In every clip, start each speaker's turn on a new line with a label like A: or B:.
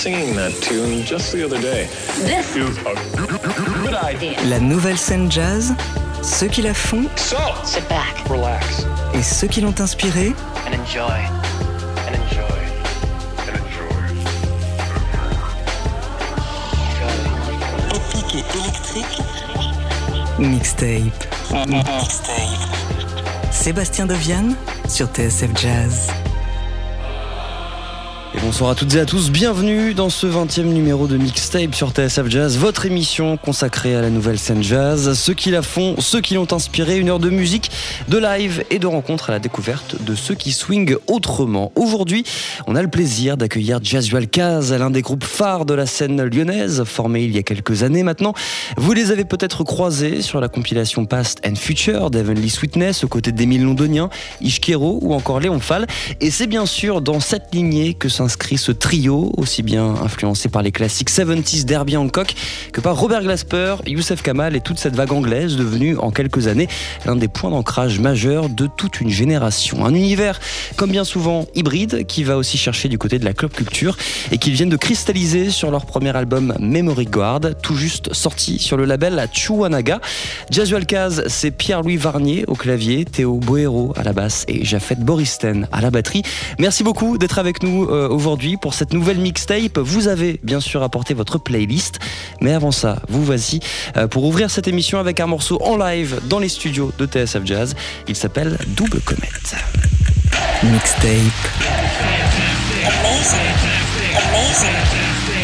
A: singing that tune just the other day.
B: This is a good idea.
C: La nouvelle scène jazz, ceux qui la font
A: So,
B: Sit back
A: relax
C: et ceux qui l'ont inspirée,
B: and enjoy. And enjoy.
A: and enjoy.
C: épique et électrique, mixtape. Sébastien Deviane sur TSF Jazz.
D: Et bonsoir à toutes et à tous, bienvenue dans ce 20e numéro de Mixtape sur TSF Jazz, votre émission consacrée à la nouvelle scène jazz, ceux qui la font, ceux qui l'ont inspiré, une heure de musique, de live et de rencontres à la découverte de ceux qui swingent autrement. Aujourd'hui, on a le plaisir d'accueillir Jazual Kaz, l'un des groupes phares de la scène lyonnaise, formé il y a quelques années maintenant. Vous les avez peut-être croisés sur la compilation Past and Future d'Heavenly Sweetness aux côtés d'Émile Londonien, Ishkero ou encore Léon Fall. Et c'est bien sûr dans cette lignée que s'inscrit ce trio, aussi bien influencé par les classiques 70s d'Herbie Hancock que par Robert Glasper, Youssef Kamal et toute cette vague anglaise devenue en quelques années l'un des points d'ancrage majeurs de toute une génération. Un univers, comme bien souvent, hybride, qui va aussi chercher du côté de la club culture et qu'ils viennent de cristalliser sur leur premier album Memory Guard, tout juste sorti sur le label Chuanaga. Jazual Kaz, c'est Pierre-Louis Varnier au clavier, Théo Boero à la basse et Jafet Boristen à la batterie. Merci beaucoup d'être avec nous euh, aujourd'hui pour cette nouvelle mixtape. Vous avez bien sûr apporté votre playlist, mais avant ça, vous voici euh, pour ouvrir cette émission avec un morceau en live dans les studios de TSF Jazz. Il s'appelle Double Comet.
C: Mixtape.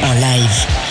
C: En live.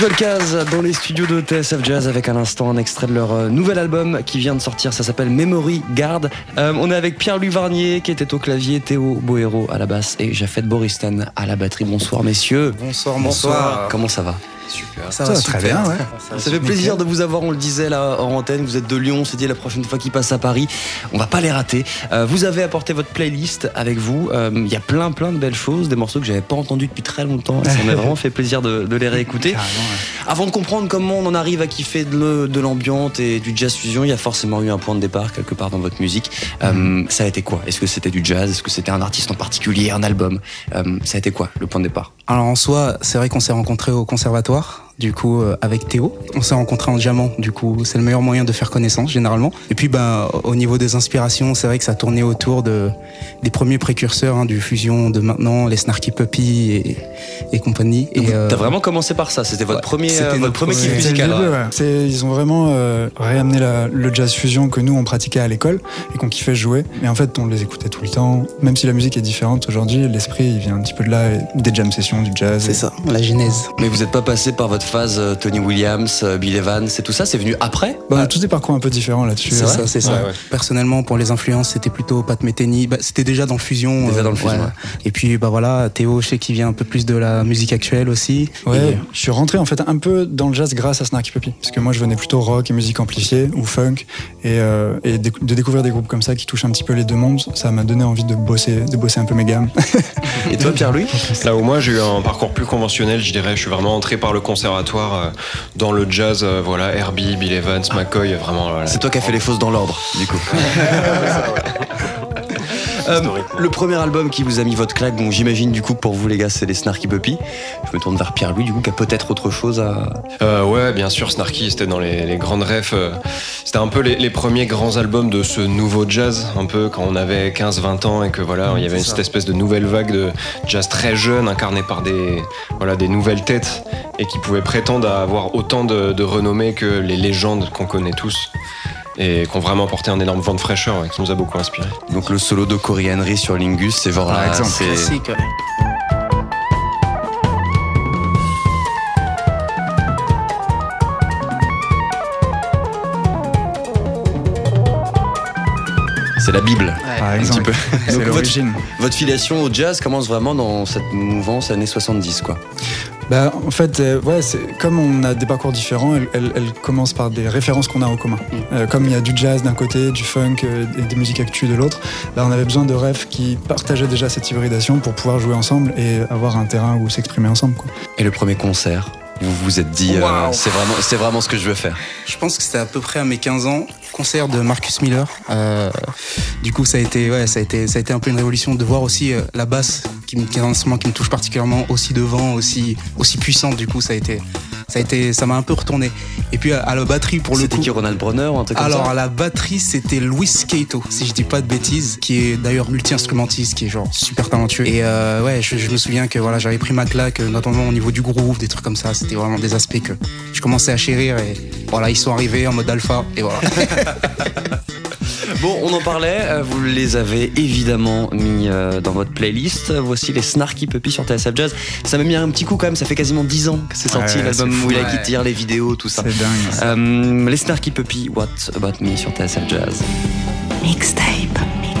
D: Walkaz dans les studios de TSF Jazz avec à l'instant un extrait de leur euh, nouvel album qui vient de sortir, ça s'appelle Memory Guard. Euh, on est avec Pierre-Louis Varnier qui était au clavier, Théo Boero à la basse et Jafet Boristen à la batterie. Bonsoir messieurs.
E: Bonsoir, bonsoir.
D: Comment ça va?
E: Super.
F: Ça, va, très bien, ouais.
D: Ça, fait plaisir de vous avoir, on le disait là en antenne, vous êtes de Lyon, on s'est dit la prochaine fois qu'ils passent à Paris, on va pas les rater. Euh, vous avez apporté votre playlist avec vous, Euh, il y a plein plein de belles choses, des morceaux que j'avais pas entendus depuis très longtemps, et ça m'a vraiment fait plaisir de, de les réécouter.
F: Ouais.
D: Avant de comprendre comment on en arrive à kiffer de, l'ambiance et du jazz fusion, il y a forcément eu un point de départ quelque part dans votre musique. Euh, ça a été quoi? Est-ce que c'était du jazz? Est-ce que c'était un artiste en particulier, un album? Euh, Ça a été quoi le point de départ?
E: Alors en soi, c'est vrai qu'on s'est rencontrés au conservatoire, du coup euh, avec Théo. On s'est rencontrés en diamant, du coup c'est le meilleur moyen de faire connaissance généralement. Et puis ben au niveau des inspirations, c'est vrai que ça tournait autour de des premiers précurseurs hein, du fusion de maintenant, les Snarky Puppy et, et compagnie. Et euh,
D: T'as vraiment commencé par ça C'était votre
E: ouais,
D: premier,
E: c'était
D: euh, votre
E: notre
D: premier kiff
F: C'était le
D: musical.
F: début, ouais. C'est- Ils ont vraiment euh, réamené la- le jazz fusion que nous on pratiquait à l'école et qu'on kiffait jouer. Mais en fait, on les écoutait tout le temps. Même si la musique est différente aujourd'hui, l'esprit il vient un petit peu de là, et des jam sessions, du jazz.
E: c'est
F: Et-
E: ça, la genèse.
D: Mais vous n'êtes pas passé par votre phase euh, Tony Williams, euh, Bill Evans et tout ça, c'est venu après
F: Bah, on a tous des parcours un peu différents là-dessus.
E: C'est ça, c'est ça.
A: Ouais, ouais.
E: Personnellement, pour les influences, c'était plutôt Pat Metheny. Bah, c'était déjà dans le fusion.
D: Déjà dans le fusion, ouais.
E: Et puis, bah voilà, Théo, je sais qu'il vient un peu plus de la musique actuelle aussi.
F: Ouais,
E: Et-
F: je suis rentré en fait un peu dans le jazz grâce à Snarky Puppy. Parce que moi je venais plutôt rock et musique amplifiée ou funk. Et, euh, et déc- de découvrir des groupes comme ça qui touchent un petit peu les deux mondes, ça m'a donné envie de bosser, de bosser un peu mes gammes.
D: Et toi Pierre-Louis?
A: Là où moi j'ai eu un parcours plus conventionnel, je dirais, je suis vraiment entré par le conservatoire euh, dans le jazz, euh, voilà, Herbie, Bill Evans, McCoy, vraiment. voilà.
D: C'est toi qui as fait les fausses dans l'ordre, du coup. Euh, le premier album qui vous a mis votre claque, bon j'imagine du coup pour vous les gars c'est les Snarky Puppy. Je me tourne vers Pierre-Louis du coup qui a peut-être autre chose à...
A: Euh, ouais, bien sûr, Snarky, c'était dans les, les grandes refs. euh, c'était un peu les, les premiers grands albums de ce nouveau jazz, un peu quand on avait 15-20 ans et que voilà, il y avait cette espèce de nouvelle vague de jazz très jeune, incarné par des, voilà, des nouvelles têtes et qui pouvaient prétendre à avoir autant de, de renommée que les légendes qu'on connaît tous et qui ont vraiment porté un énorme vent de fraîcheur ouais, qui nous a beaucoup inspiré.
D: Donc le solo de Cory Henry sur Lingus, c'est genre
F: Par
D: là,
F: exemple.
D: c'est-
E: Classique. ouais.
D: c'est la Bible.
F: Par
D: Un petit peu.
F: C'est
D: Donc, votre, votre filiation au jazz commence vraiment dans cette mouvance années 70 quoi.
F: Bah, en fait, euh, ouais, c'est comme on a des parcours différents, elle, elle- elle commence par des références qu'on a en commun. Euh, comme il y a du jazz d'un côté, du funk euh, et des musiques actuelles de l'autre, là on avait besoin de rêves qui partageaient déjà cette hybridation pour pouvoir jouer ensemble et avoir un terrain où s'exprimer ensemble. Quoi.
D: Et le premier concert, vous vous êtes dit euh, c'est vraiment, c'est vraiment ce que je veux faire.
E: Je pense que c'était à peu près à mes 15 ans, concert de Marcus Miller. Euh, du coup, ça a été, ouais, ça a été, ça a été un peu une révolution de voir aussi euh, la basse, qui est un instrument qui me touche particulièrement, aussi devant, aussi, aussi puissante. Du coup, ça a été, ça a été, ça m'a un peu retourné. Et puis à, à la batterie pour le
D: C'était
E: coup.
D: qui Ronald Brunner ou un truc comme
E: Alors
D: ça
E: à la batterie c'était Luis Cato si je dis pas de bêtises qui est d'ailleurs multi-instrumentiste qui est genre super talentueux et euh, ouais je, je me souviens que voilà j'avais pris ma claque euh, notamment au niveau du groove des trucs comme ça c'était vraiment des aspects que je commençais à chérir et voilà ils sont arrivés en mode alpha et voilà
D: Bon, on en parlait, euh, vous les avez évidemment mis euh, dans votre playlist. Voici les Snarky Puppy sur TSF Jazz. Ça m'a mis un petit coup quand même, ça fait quasiment 10 ans que c'est sorti
F: Ouais,
D: l'album où il a
E: ouais.
D: qui tire les vidéos, tout ça.
F: C'est dingue. ça.
D: Euh, les Snarky Puppy, What About Me sur TSF Jazz.
C: Mixtape. Mixtape.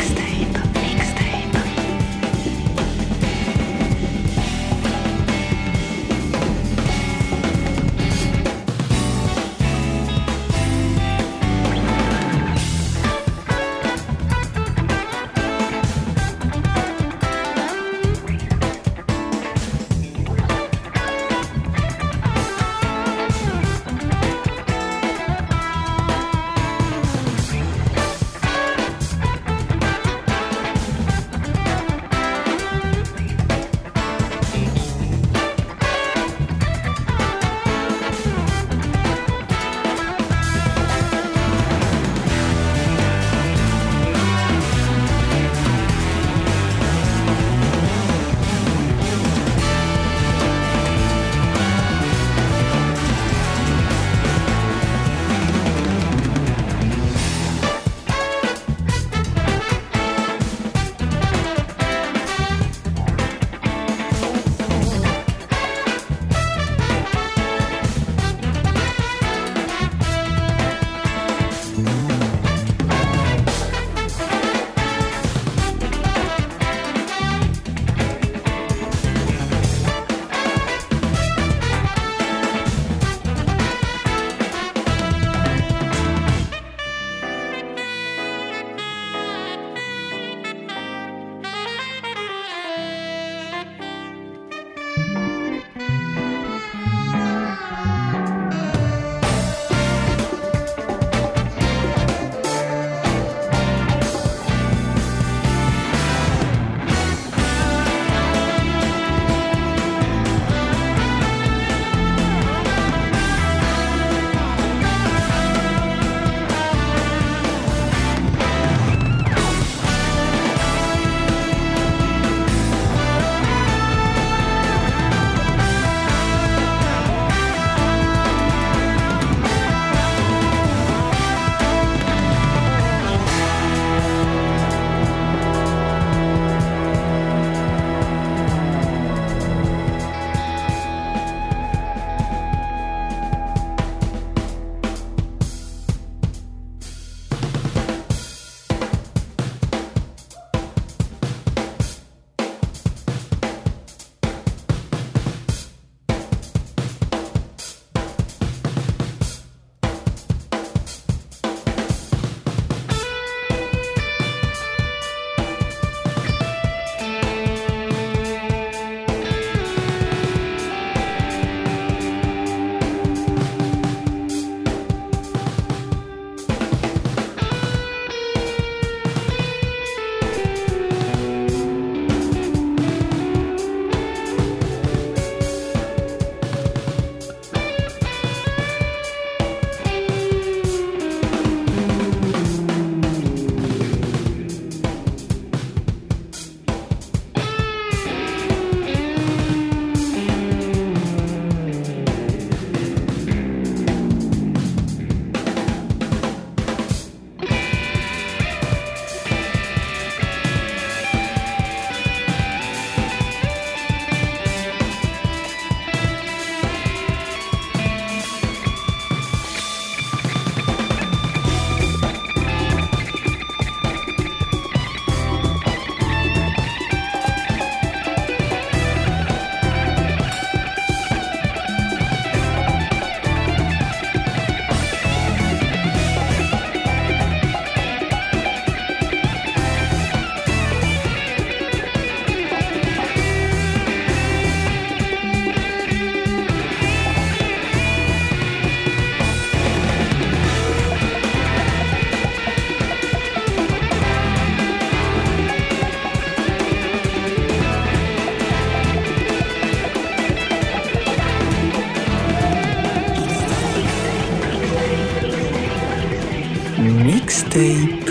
C: Mixtape.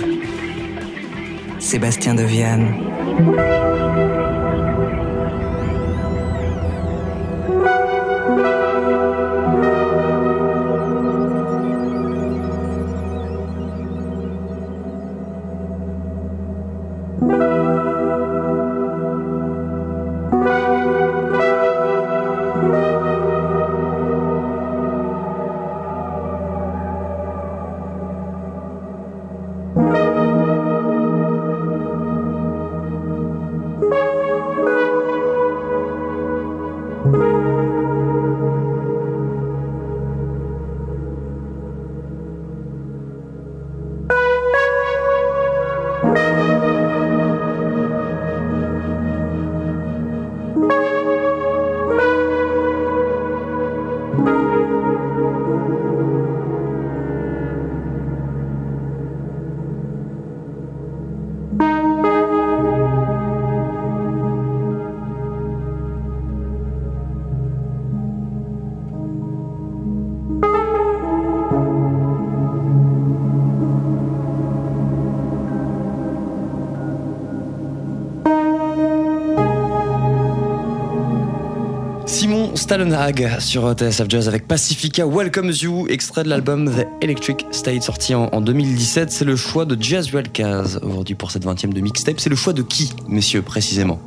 C: Sébastien Deviane.
D: Simon Stallenhag sur TSF Jazz avec Pacifica Welcomes You, extrait de l'album The Electric State sorti en, en 2017. C'est le choix de Jazz Kaz aujourd'hui pour cette 20e de mixtape. C'est le choix de qui, messieurs, précisément?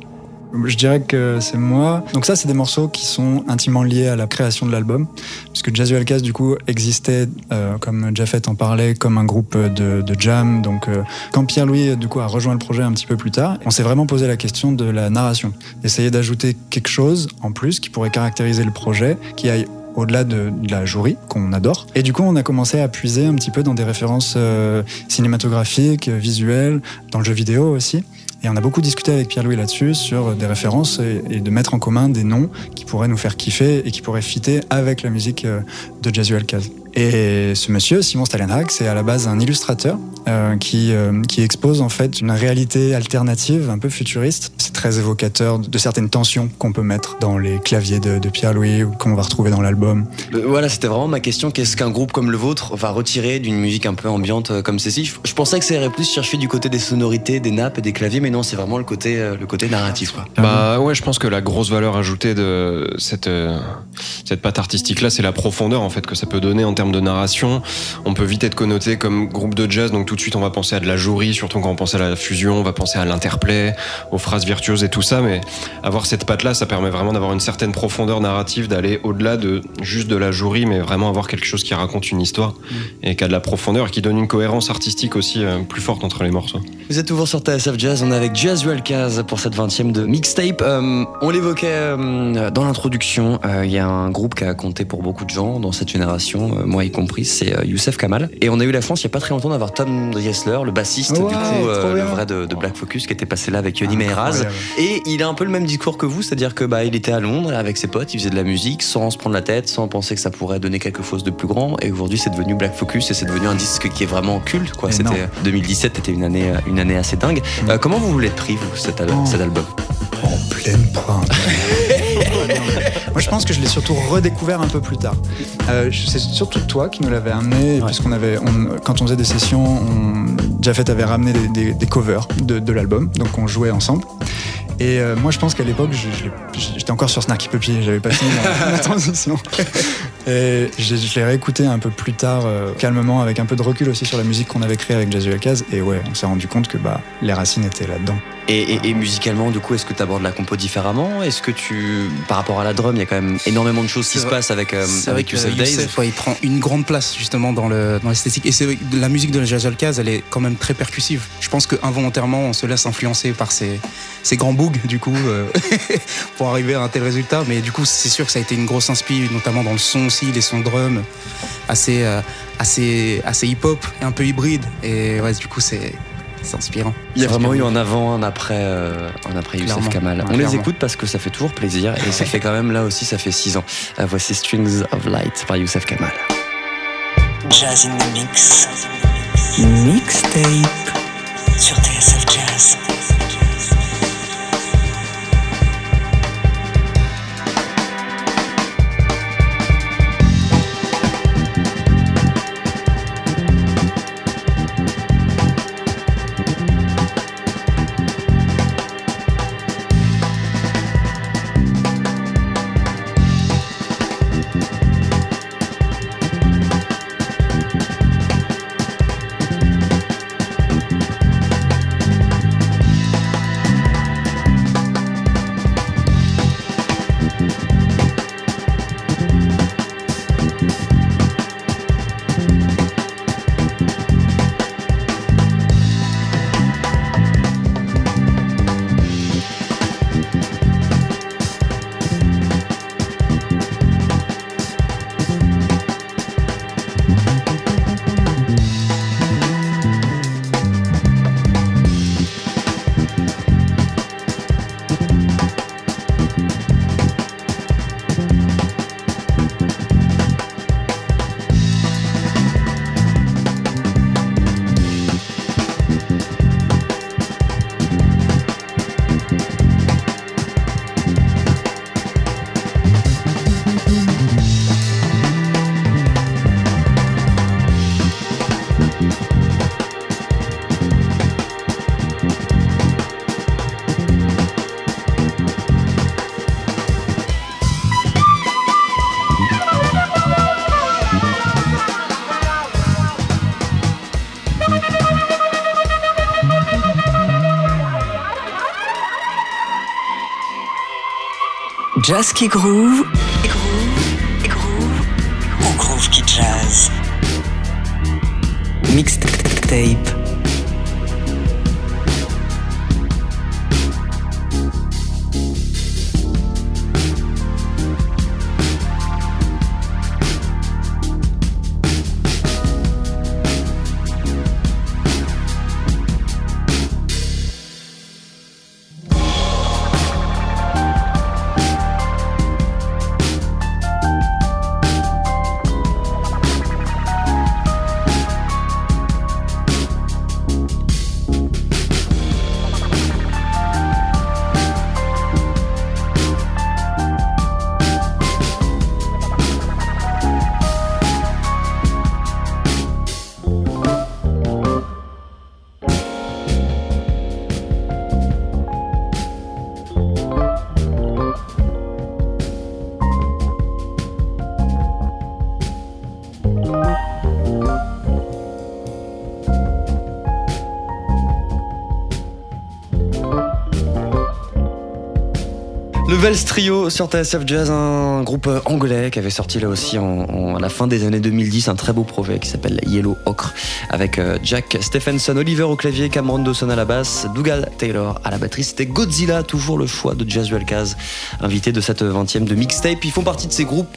F: Je dirais que c'est moi. Donc ça, c'est des morceaux qui sont intimement liés à la création de l'album, puisque Jazz Cast du coup existait, euh, comme Jaffet en parlait, comme un groupe de, jam. Donc euh, quand Pierre-Louis du coup a rejoint le projet un petit peu plus tard, on s'est vraiment posé la question de la narration, essayer d'ajouter quelque chose en plus qui pourrait caractériser le projet, qui aille au-delà de, la jouerie qu'on adore. Et du coup, on a commencé à puiser un petit peu dans des références euh, cinématographiques, visuelles, dans le jeu vidéo aussi. Et on a beaucoup discuté avec Pierre-Louis là-dessus sur des références et, de mettre en commun des noms qui pourraient nous faire kiffer et qui pourraient fitter avec la musique euh, de Jazzuel Kaz. Et ce monsieur, Simon Stalenhag, c'est à la base un illustrateur euh, qui, euh, qui expose en fait une réalité alternative, un peu futuriste. C'est très évocateur de certaines tensions qu'on peut mettre dans les claviers de, de Pierre-Louis ou qu'on va retrouver dans l'album.
D: Euh, Voilà, c'était vraiment ma question. Qu'est-ce qu'un groupe comme le vôtre va retirer d'une musique un peu ambiante comme celle-ci? Je, je pensais que ça irait plus chercher du côté des sonorités, des nappes et des claviers, mais non, c'est vraiment le côté, le côté narratif. Quoi.
A: Bah ouais, je pense que la grosse valeur ajoutée de cette, cette patte artistique-là, c'est la profondeur en fait que ça peut donner en termes de narration. On peut vite être connoté comme groupe de jazz, donc tout de suite on va penser à de la jouerie, surtout quand on pense à la fusion, on va penser à l'interplay, aux phrases virtuoses et tout ça, mais avoir cette patte-là, ça permet vraiment d'avoir une certaine profondeur narrative, d'aller au-delà de juste de la jouerie, mais vraiment avoir quelque chose qui raconte une histoire et qui a de la profondeur et qui donne une cohérence artistique aussi euh, plus forte entre les morceaux.
D: Vous êtes toujours sur TSF Jazz, on est avec Jazz Kaz pour cette 20e de mixtape. Euh, on l'évoquait euh, dans l'introduction, il y a un groupe qui a compté pour beaucoup de gens dans cette génération, moi y compris, c'est euh, Youssef Kamal. Et on a eu la chance il y a pas très longtemps d'avoir Tom Driessler, le bassiste du coup,
F: trop
D: le vrai de, de Black Focus, qui était passé là avec Yoni Meiraz.
F: Incroyable.
D: Et il a un peu le même discours que vous, c'est-à-dire que bah il était à Londres avec ses potes, il faisait de la musique sans se prendre la tête, sans penser que ça pourrait donner quelque chose de plus grand. Et aujourd'hui c'est devenu Black Focus et c'est devenu un disque qui est vraiment culte. Quoi. C'était 2017, c'était une année, euh, une année assez dingue. Euh, comment vous l'êtes pris vous cet, al-
F: Oh.
D: cet album?
F: En pleine pointe. Moi, je pense que je l'ai surtout redécouvert un peu plus tard. Euh, c'est surtout toi qui nous l'avais amené, puisqu'on avait, on- quand on faisait des sessions, on, Jafet avait ramené des, des- des covers de, de l'album, donc on jouait ensemble. Et euh, moi, je pense qu'à l'époque, j'étais encore sur Snarky Puppy, j'avais pas fini ma, ma transition. Et je, je l'ai réécouté un peu plus tard, euh, calmement, avec un peu de recul aussi sur la musique qu'on avait créée avec Jazzy Alcaz. Et ouais, on s'est rendu compte que bah, les racines étaient là-dedans.
D: et, et- et musicalement, du coup, est-ce que tu abordes la compo différemment? Est-ce que tu, par rapport à la drum, il y a quand même énormément de choses qui se passent avec, euh, avec Youssef Days?
E: Youssef, ouais, il prend une grande place justement dans le dans l'esthétique. Et c'est la musique de Jazz Alcaz, elle est quand même très percussive. Je pense que involontairement, on se laisse influencer par ces, ces grands boogs du coup euh, pour arriver à un tel résultat. Mais du coup, c'est sûr que ça a été une grosse inspi, notamment dans le son aussi, les sons drum, assez euh, assez assez hip-hop, et un peu hybride. Et ouais, du coup, c'est c'est inspirant.
D: Il y a vraiment eu un avant, un après, euh, un après Youssef
E: Clairement.
D: Kamal.
E: Ouais,
D: On les écoute parce que ça fait toujours plaisir et ça fait quand même là aussi, ça fait 6 ans. Euh, voici Strings of Light par Youssef Kamal.
C: Jazz in the Mix. Mixtape. Sur TSF Jazz. Jazz qui groove, groove, groove, ou groove qui jazz. Mixtape.
D: Le Vels Trio sur TSF Jazz, un groupe anglais qui avait sorti là aussi en, à la fin des années 2010 un très beau projet qui s'appelle Yellow Ocre avec euh, Jack Stephenson, Oliver au clavier, Cameron Dawson à la basse, Dougal Taylor à la batterie. C'était Godzilla, toujours le choix de Jazz Kaz, invité de cette 20e de mixtape. Ils font partie de ces groupes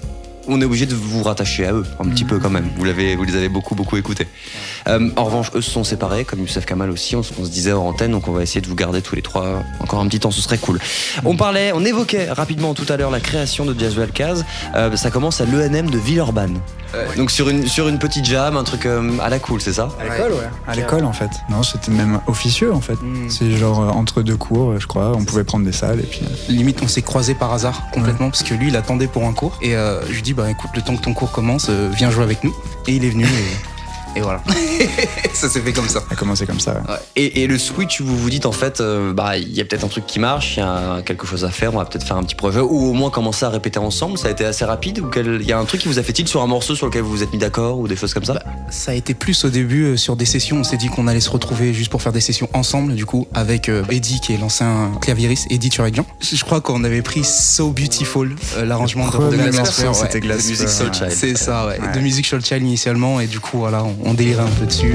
D: on est obligé de vous rattacher à eux un petit peu quand même. Vous, l'avez, vous les avez beaucoup beaucoup écoutés. Euh, en revanche, eux se sont séparés, comme Youssef Kamal aussi. On, se- on se disait hors antenne, donc on va essayer de vous garder tous les trois encore un petit temps. Ce serait cool. On parlait, on évoquait rapidement tout à l'heure la création de Jazz Kaz. Euh, ça commence à l'ENM de Villeurbanne. Donc sur une sur une petite jam, un truc euh, à la cool, c'est ça
F: À l'école, ouais. À l'école, en fait. Non, c'était même officieux, en fait. C'est genre euh, entre deux cours, je crois. On pouvait prendre des salles et puis.
E: Limite, on s'est croisés par hasard complètement parce que lui, il attendait pour un cours et euh, je lui dis bah écoute, le temps que ton cours commence, euh, viens jouer avec nous. Et il est venu et, et voilà. ça s'est fait comme ça.
F: Ça a commencé comme ça. ouais.
D: Et, et le switch, vous vous dites en fait, euh, bah il y a peut-être un truc qui marche, il y a quelque chose à faire, on va peut-être faire un petit projet ou au moins commencer à répéter ensemble. Ça a été assez rapide ou il y a un truc qui vous a fait tilt sur un morceau sur lequel vous vous êtes mis d'accord ou des choses comme ça?
E: Ça a été plus au début euh, sur des sessions. On s'est dit qu'on allait se retrouver juste pour faire des sessions ensemble, du coup, avec euh, Eddie qui est l'ancien claviériste, Eddie Tureggian. Je crois qu'on avait pris So Beautiful, euh, l'arrangement de,
F: morceau,
E: Glasper, ouais.
F: c'était
D: Music Soul. Child.
E: C'est ça, ouais.
F: Ouais.
E: De Music Soul Child initialement, et du coup, voilà, on, on délirait un peu dessus.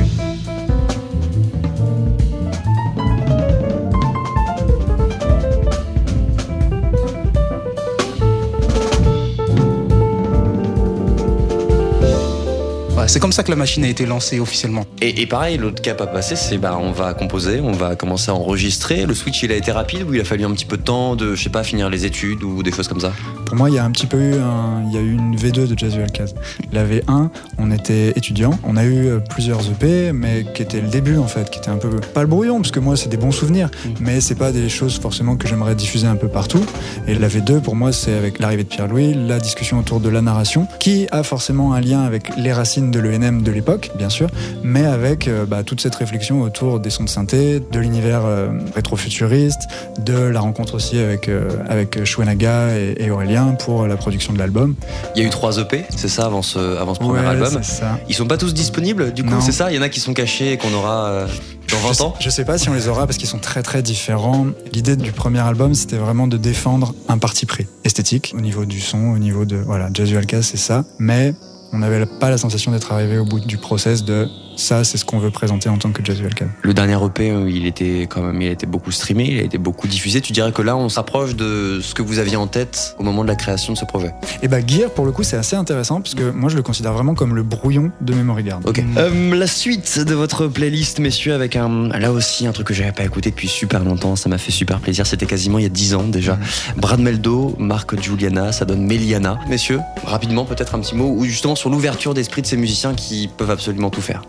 E: C'est comme ça que la machine a été lancée officiellement.
D: Et, et pareil, l'autre cap à passer, c'est bah on va composer, on va commencer à enregistrer. Le switch, il a été rapide ou il a fallu un petit peu de temps de, je sais pas, finir les études ou des choses comme ça?
F: Pour moi, il y a un petit peu eu un, il y a eu une V2 de Jazz Alcaz. La V1, on était étudiants, on a eu euh, plusieurs EP, mais qui était le début en fait, qui était un peu pas le brouillon, parce que moi c'est des bons souvenirs, mais c'est pas des choses forcément que j'aimerais diffuser un peu partout. Et la V2, pour moi, c'est avec l'arrivée de Pierre-Louis, la discussion autour de la narration, qui a forcément un lien avec les racines de l'ENM de l'époque, bien sûr, mais avec euh, bah, toute cette réflexion autour des sons de synthé, de l'univers euh, rétro-futuriste, de la rencontre aussi avec, euh, avec et, et Aurélien pour la production de l'album.
D: Il y a eu trois EP, c'est ça, avant ce, avant ce premier
F: Ouais,
D: album
F: ça.
D: Ils sont pas tous disponibles, du coup, c'est ça? Il y en a qui sont cachés et qu'on aura dans 20 ans?
F: Je sais pas si on les aura parce qu'ils sont très très différents. L'idée du premier album, c'était vraiment de défendre un parti pris esthétique au niveau du son, au niveau de voilà, Jazz Alcaz, c'est ça. Mais on n'avait pas la sensation d'être arrivé au bout du process de ça, c'est ce qu'on veut présenter en tant que Jazz Alcaz.
D: Le dernier EP, euh, il était quand même, il a été beaucoup streamé, il a été beaucoup diffusé. Tu dirais que là, on s'approche de ce que vous aviez en tête au moment de la création de ce projet?
F: Et bah Gear, pour le coup, c'est assez intéressant parce que moi, je le considère vraiment comme le brouillon de Memory Guard.
D: Ok. Euh, la suite de votre playlist, messieurs, avec un là aussi un truc que j'avais pas écouté depuis super longtemps. Ça m'a fait super plaisir. C'était quasiment il y a 10 ans déjà. Brad Meldo, Marc Giuliana, ça donne Meliana. Messieurs, rapidement peut-être un petit mot ou justement sur l'ouverture d'esprit de ces musiciens qui peuvent absolument tout faire.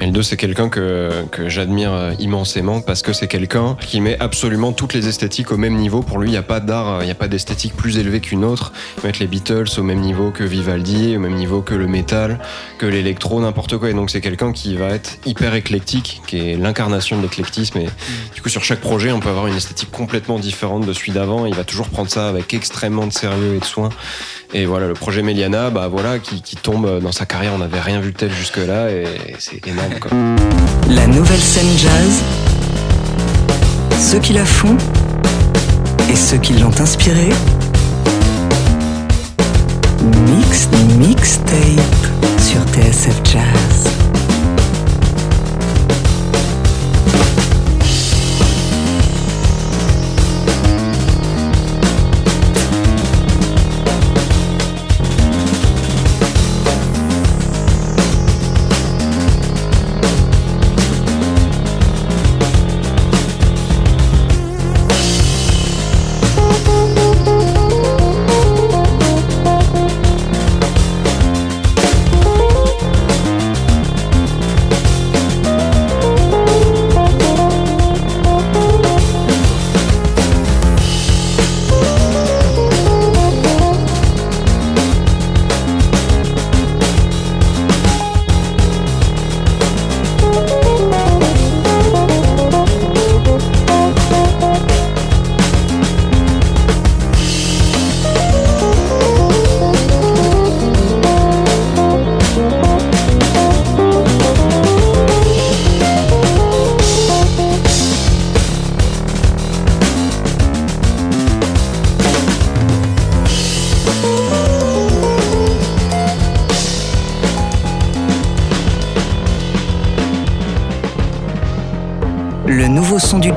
A: Meldo, c'est quelqu'un que, j'admire euh, immensément parce que c'est quelqu'un qui met absolument toutes les esthétiques au même niveau. Pour lui, il n'y a pas d'art, euh, il n'y a pas d'esthétique plus élevée qu'une autre. Mettre les Beatles au même niveau que Vivaldi, au même niveau que le métal, que l'électro, n'importe quoi. Et donc, c'est quelqu'un qui va être hyper éclectique, qui est l'incarnation de l'éclectisme. Et du coup, sur chaque projet, on peut avoir une esthétique complètement différente de celui d'avant. Il va toujours prendre ça avec extrêmement de sérieux et de soin. Et voilà, le projet Meliana, bah voilà, qui, tombe dans sa carrière. On n'avait rien vu de tel jusque-là
C: la nouvelle scène jazz, ceux qui la font et ceux qui l'ont inspirée. Mixed Mixtape sur TSF Jazz.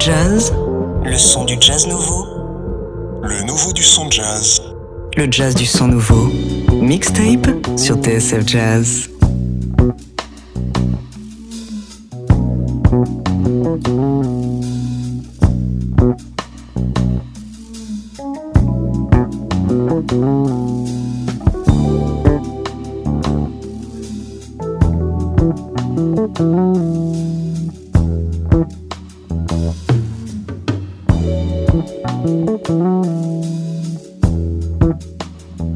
C: Jazz,
G: Le son du jazz nouveau Le nouveau du son jazz.
C: le jazz du son nouveau. Mixtape sur TSF Jazz.
D: Thank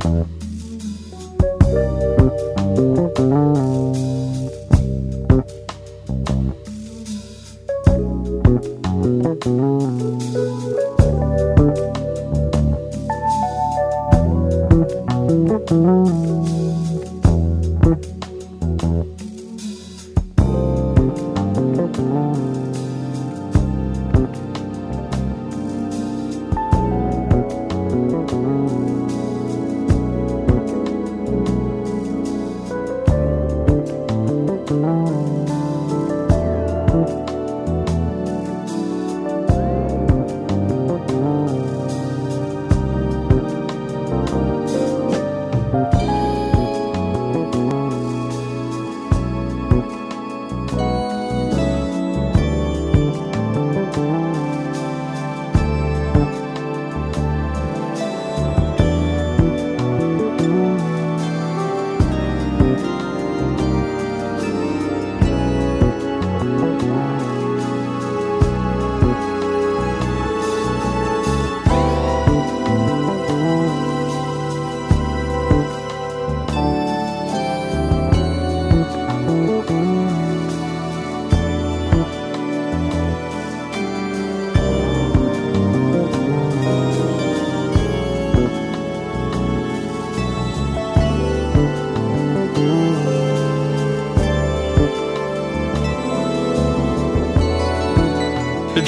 D: you.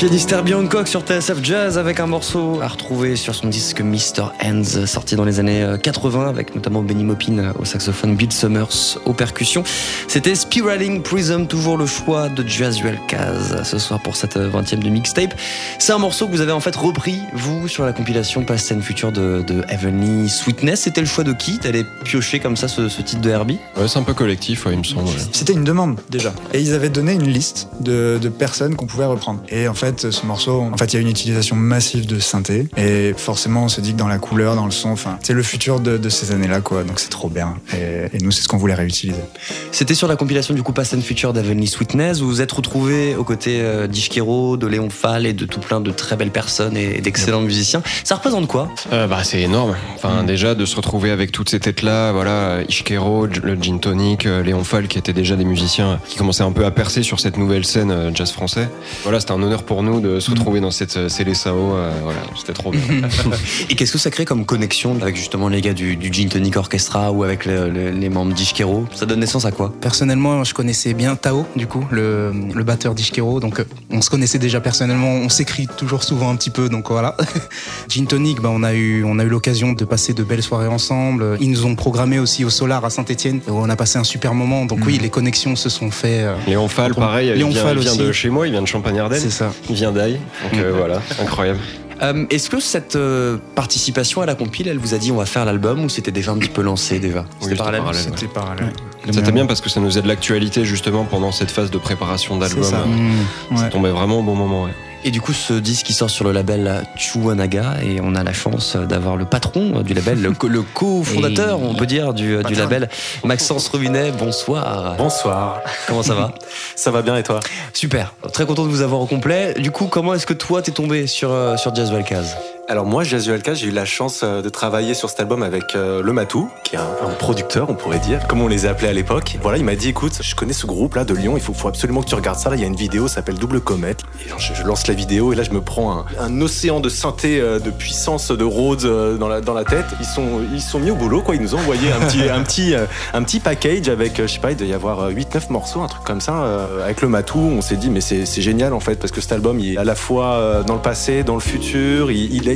D: Pianiste Herbie Hancock sur TSF Jazz avec un morceau à retrouver sur son disque Mr. Hands, sorti dans les années 80 avec notamment Benny Maupin au saxophone, Bill Summers aux percussions. C'était Spiraling Prism, toujours le choix de Jazuel Kaz ce soir pour cette 20e de mixtape. C'est un morceau que vous avez en fait repris, vous, sur la compilation Past and Future de, de Heavenly Sweetness. C'était le choix de qui T'allais piocher comme ça ce, ce titre de Herbie?
A: Ouais, c'est un peu collectif, ouais, il me semble. ouais.
F: C'était une demande déjà. Et ils avaient donné une liste de, de personnes qu'on pouvait reprendre. Et en fait, ce morceau, en fait, il y a une utilisation massive de synthé. Et forcément, on se dit que dans la couleur, dans le son, enfin, c'est le futur de, de ces années-là, quoi. Donc c'est trop bien. Et, et nous, c'est ce qu'on voulait réutiliser.
D: C'était sur la compilation du coup Past and Future d'Heavenly Sweetness. Vous vous êtes retrouvés aux côtés euh, d'Ishkero, de Léon Fall et de tout plein de très belles personnes et d'excellents musiciens. Ça représente quoi?
A: Euh, bah, c'est énorme. Enfin, déjà, de se retrouver avec toutes ces têtes-là, voilà, Ishkero, le Gin Tonic, euh, Léon Fall, qui étaient déjà des musiciens qui commençaient un peu à percer sur cette nouvelle scène jazz français. Voilà, c'était un honneur pour pour nous de se retrouver dans cette euh, Célessao. euh, voilà, c'était trop bien.
D: Et qu'est-ce que ça crée comme connexion avec justement les gars du, du Gin Tonic Orchestra ou avec le- le- les membres d'Ishkero? Ça donne naissance à quoi?
E: Personnellement, je connaissais bien Tao, du coup, le, le batteur d'Ishkero. Donc, euh, on se connaissait déjà personnellement. On s'écrit toujours souvent un petit peu, donc voilà. Gin Tonic, bah, on a eu, on a eu l'occasion de passer de belles soirées ensemble. Ils nous ont programmé aussi au Solar à Saint-Etienne. On a passé un super moment. Donc, oui, les connexions se sont faites. euh,
A: Léon Fall, pareil, il
E: Léon
A: vient,
E: Fall
A: il vient
E: aussi.
A: de chez moi, il vient de Champagne-Ardenne.
E: C'est ça.
A: Il vient d'Aille. Donc euh, voilà, incroyable.
D: Euh, Est-ce que cette euh, participation à la compile, elle vous a dit on va faire l'album ou c'était déjà un petit peu lancé déjà
A: Oui,
D: C'était
A: c'était
D: parallèle
A: parallèle.
F: C'était parallèle.
A: C'était bien parce que ça nous aide l'actualité justement pendant cette phase de préparation d'album.
F: Ça.
E: Mmh.
A: Ça tombait vraiment au bon moment. ouais.
D: Et du coup, ce disque qui sort sur le label Chuanaga, et on a la chance d'avoir le patron du label, le, co- le co-fondateur, on peut dire, du, du label, Maxence Robinet. Bonsoir.
H: Bonsoir,
D: Comment ça va?
H: Ça va bien et toi?
D: Super. Très content de vous avoir au complet. Du coup, comment est-ce que toi t'es tombé sur, euh, sur Jazz Valkaz?
H: Alors moi, Jazu Alka, j'ai eu la chance euh, de travailler sur cet album avec euh, Le Matou, qui est un, producteur, on pourrait dire, comme on les appelait à l'époque. Voilà, il m'a dit, écoute, je connais ce groupe là de Lyon, il faut, absolument que tu regardes ça. Là, il y a une vidéo, ça s'appelle Double Comète. Et je, lance la vidéo et là, je me prends un, océan de synthé, euh, de puissance de Rhodes dans la, tête. Ils sont, ils sont mis au boulot, quoi. Ils nous ont envoyé un petit, un petit, un petit package avec, je sais pas, il doit y avoir 8-9 morceaux, un truc comme ça. avec Le Matou, on s'est dit, mais c'est génial en fait, parce que cet album, il est à la fois dans le passé, dans le futur,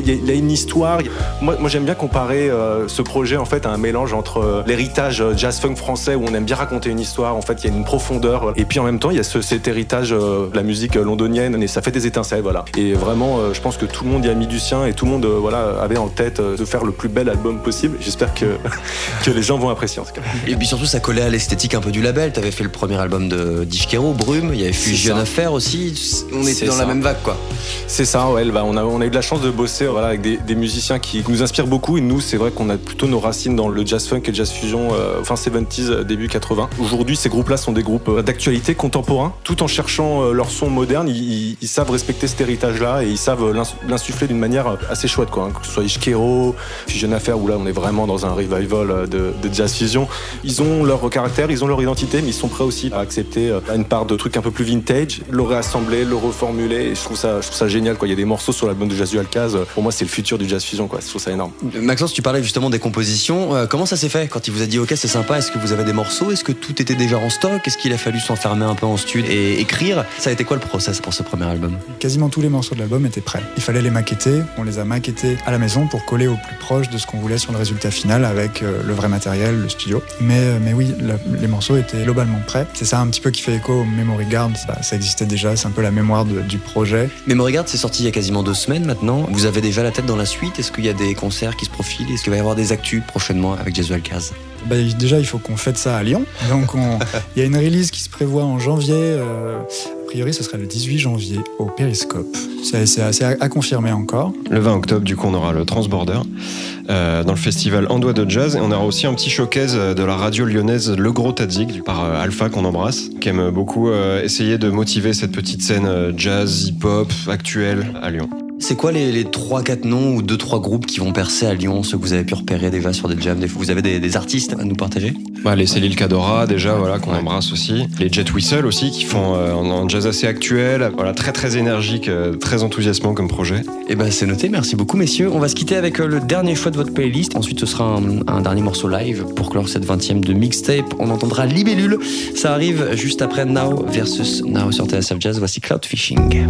H: il a une histoire. Moi, moi j'aime bien comparer euh, ce projet en fait à un mélange entre euh, l'héritage euh, jazz funk français où on aime bien raconter une histoire. En fait, il y a une profondeur. Et puis en même temps, il y a ce- cet héritage euh, de la musique londonienne et ça fait des étincelles. Voilà. Et vraiment, je pense que tout le monde y a mis du sien et tout le monde voilà avait en tête de faire le plus bel album possible. J'espère que que les gens vont apprécier en tout cas.
D: Et puis surtout, ça collait à l'esthétique un peu du label. T'avais fait le premier album de d'Ishkero, Brume. Il y avait Fusion
H: ça.
D: Affair aussi. On était dans la même vague, quoi.
H: C'est ça, ouais. Bah, on, a, on a eu de la chance de bosser voilà, avec des, musiciens qui nous inspirent beaucoup. Et nous, c'est vrai qu'on a plutôt nos racines dans le jazz funk et le jazz fusion euh, fin 70s, euh, début 80. Aujourd'hui, ces groupes-là sont des groupes euh, d'actualité contemporains. Tout en cherchant leur son moderne, ils, savent respecter cet héritage-là et ils savent l'ins- l'insuffler d'une manière assez chouette. Quoi, hein. Que ce soit Ishkero, Fusion Affair, où là, on est vraiment dans un revival de, jazz fusion. Ils ont leur caractère, ils ont leur identité, mais ils sont prêts aussi à accepter une part de trucs un peu plus vintage, le réassembler, le reformuler. Et je trouve ça, je trouve ça génial. Quoi. Il y a des morceaux sur l'album de Jazu Alcaz. Pour moi, c'est le futur du jazz fusion. Quoi. Je trouve ça énorme.
D: Maxence, tu parlais justement des compositions. Euh, comment ça s'est fait quand il vous a dit OK, c'est sympa Est-ce que vous avez des morceaux? Est-ce que tout était déjà en stock? Est-ce qu'il a fallu s'enfermer un peu en studio et écrire? Ça a été quoi le process pour ce premier album?
F: Quasiment tous les morceaux de l'album étaient prêts. Il fallait les maqueter. On les a maquettés à la maison pour coller au plus proche de ce qu'on voulait sur le résultat final avec euh, le vrai matériel, le studio. Mais, euh, mais oui, la- les morceaux étaient globalement prêts. C'est ça un petit peu qui fait écho au Memory Guard. Ça, ça existait déjà. C'est un peu la mémoire de- du projet.
D: Mais me regarde, c'est sorti il y a quasiment deux semaines maintenant. Vous avez déjà la tête dans la suite? Est-ce qu'il y a des concerts qui se profilent? Est-ce qu'il va y avoir des actus prochainement avec Jesu Alcaz?
F: Bah, déjà, il faut qu'on fête ça à Lyon. Donc, on- il y a une release qui se prévoit en janvier. euh, a priori, ce sera le 18 janvier au Périscope. C'est à, à confirmer encore.
A: Le 20 octobre, du coup, on aura le Transborder euh, dans le festival Andois de Jazz. Et on aura aussi un petit showcase euh, de la radio lyonnaise Le Gros Tadzik par euh, Alpha qu'on embrasse, qui aime beaucoup euh, essayer de motiver cette petite scène euh, jazz, hip-hop actuelle à Lyon.
D: C'est quoi les, les 3-4 noms ou 2-3 groupes qui vont percer à Lyon, ceux que vous avez pu repérer déjà sur des jams? Des- Vous avez des, des artistes à nous partager?
A: Bah, les Céline Cadora, déjà, voilà, qu'on embrasse aussi. Les Jet Whistle aussi, qui font euh, un, un jazz assez actuel, voilà, très très énergique, euh, très enthousiasmant comme projet.
D: Eh ben c'est noté, merci beaucoup messieurs. On va se quitter avec euh, le dernier choix de votre playlist. Ensuite ce sera un, un dernier morceau live pour clore cette 20 e de mixtape. On entendra Libellule. Ça arrive juste après Now versus Now sur TSF Jazz. Voici Cloud Fishing.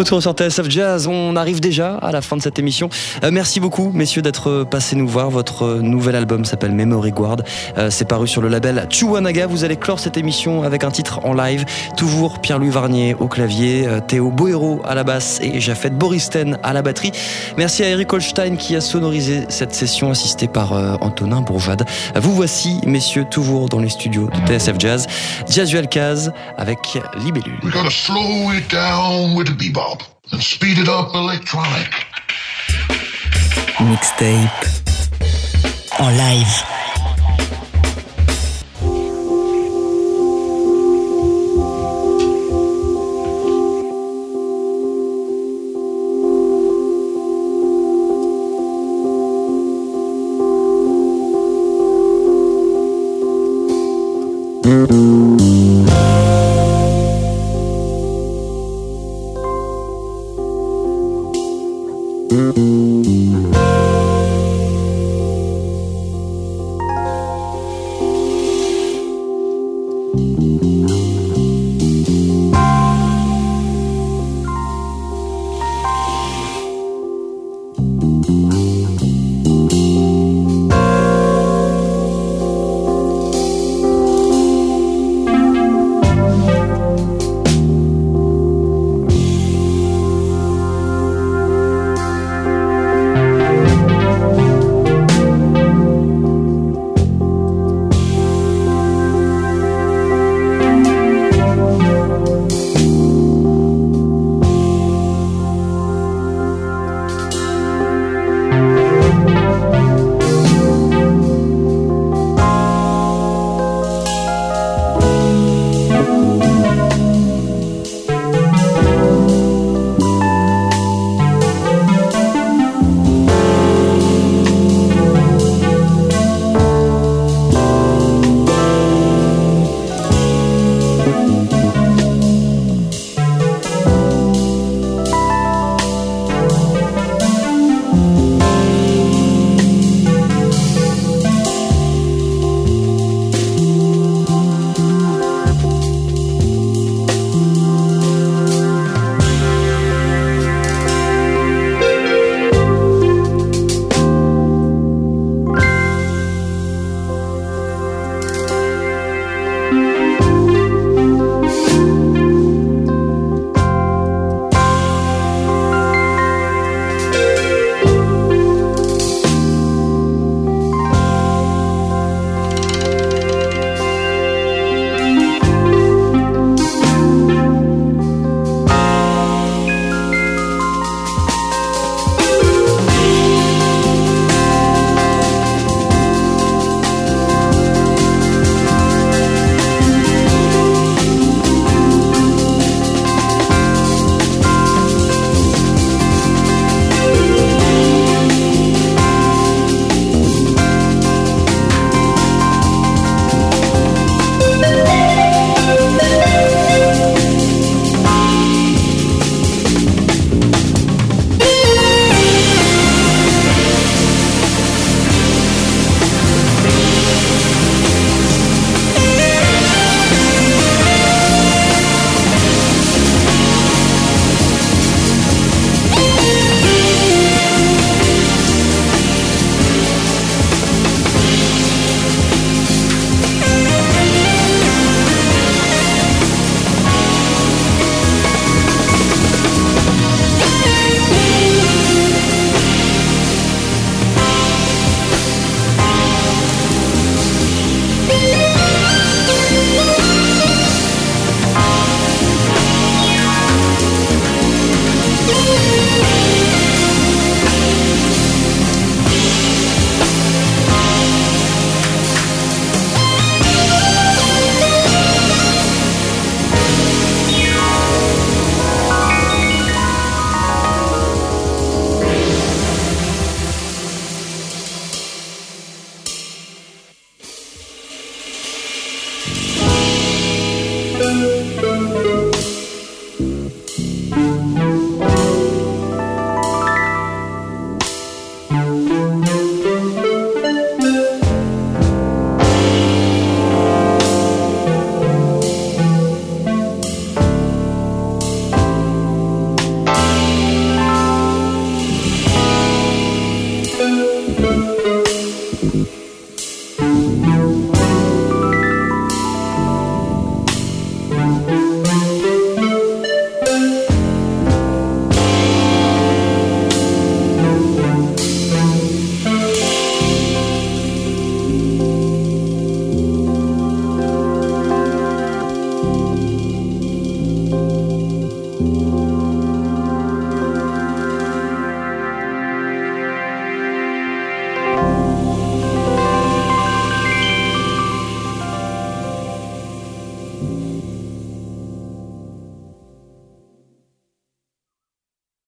D: Retour sur TSF Jazz, on arrive déjà à la fin de cette émission. Euh, merci beaucoup, messieurs, d'être passés nous voir. Votre nouvel album s'appelle Memory Guard. Euh, c'est paru sur le label Chuanaga. Vous allez clore cette émission avec un titre en live. Toujours Pierre-Louis Varnier au clavier, euh, Théo Boero à la basse et Jafet Boristen à la batterie. Merci à Eric Holstein qui a sonorisé cette session assistée par Antonin Bourjade. Vous voici, messieurs, toujours dans les studios de TSF Jazz. Jazz Caz avec Libellule.
I: We gotta slow it down with the bebop and speed it up electronic.
C: Mixtape en live.